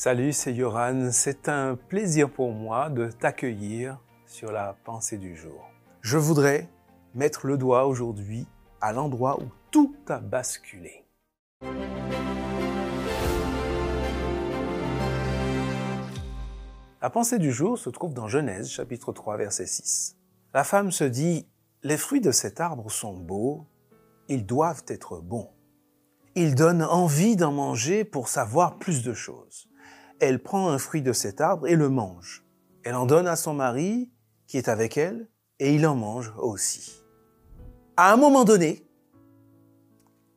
Salut, c'est Yoran. C'est un plaisir pour moi de t'accueillir sur la pensée du jour. Je voudrais mettre le doigt aujourd'hui à l'endroit où tout a basculé. La pensée du jour se trouve dans Genèse chapitre 3 verset 6. La femme se dit, les fruits de cet arbre sont beaux, ils doivent être bons. Ils donnent envie d'en manger pour savoir plus de choses. Elle prend un fruit de cet arbre et le mange. Elle en donne à son mari qui est avec elle et il en mange aussi. À un moment donné,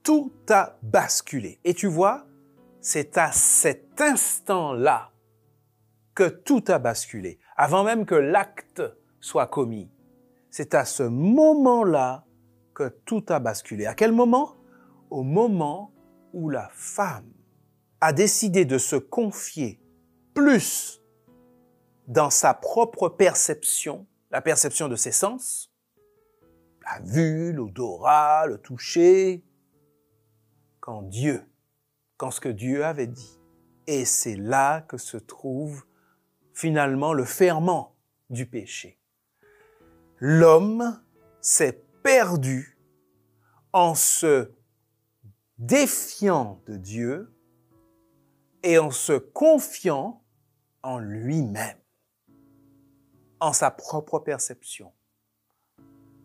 tout a basculé. Et tu vois, c'est à cet instant-là que tout a basculé, avant même que l'acte soit commis. C'est à ce moment-là que tout a basculé. À quel moment? Au moment où la femme a décidé de se confier plus dans sa propre perception, la perception de ses sens, la vue, l'odorat, le toucher, quand Dieu, quand ce que Dieu avait dit. Et c'est là que se trouve finalement le ferment du péché. L'homme s'est perdu en se défiant de Dieu et en se confiant en lui-même, en sa propre perception,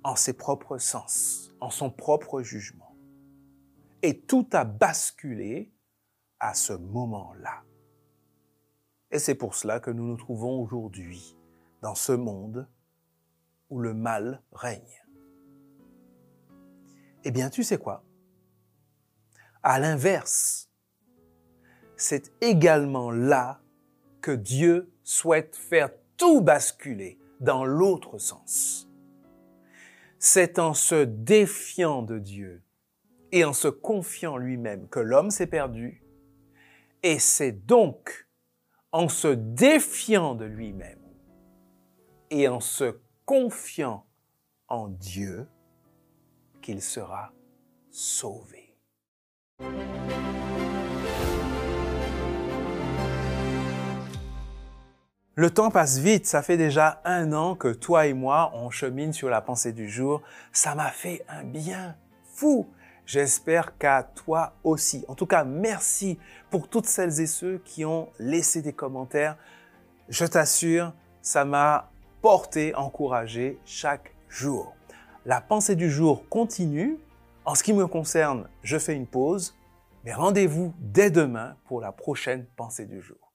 en ses propres sens, en son propre jugement. Et tout a basculé à ce moment-là. Et c'est pour cela que nous nous trouvons aujourd'hui dans ce monde où le mal règne. Eh bien, tu sais quoi? À l'inverse, c'est également là que Dieu souhaite faire tout basculer dans l'autre sens. C'est en se défiant de Dieu et en se confiant lui-même que l'homme s'est perdu, et c'est donc en se défiant de lui-même et en se confiant en Dieu qu'il sera sauvé. Le temps passe vite, ça fait déjà un an que toi et moi, on chemine sur la pensée du jour. Ça m'a fait un bien fou. J'espère qu'à toi aussi. En tout cas, merci pour toutes celles et ceux qui ont laissé des commentaires. Je t'assure, ça m'a porté, encouragé chaque jour. La pensée du jour continue. En ce qui me concerne, je fais une pause, mais rendez-vous dès demain pour la prochaine pensée du jour.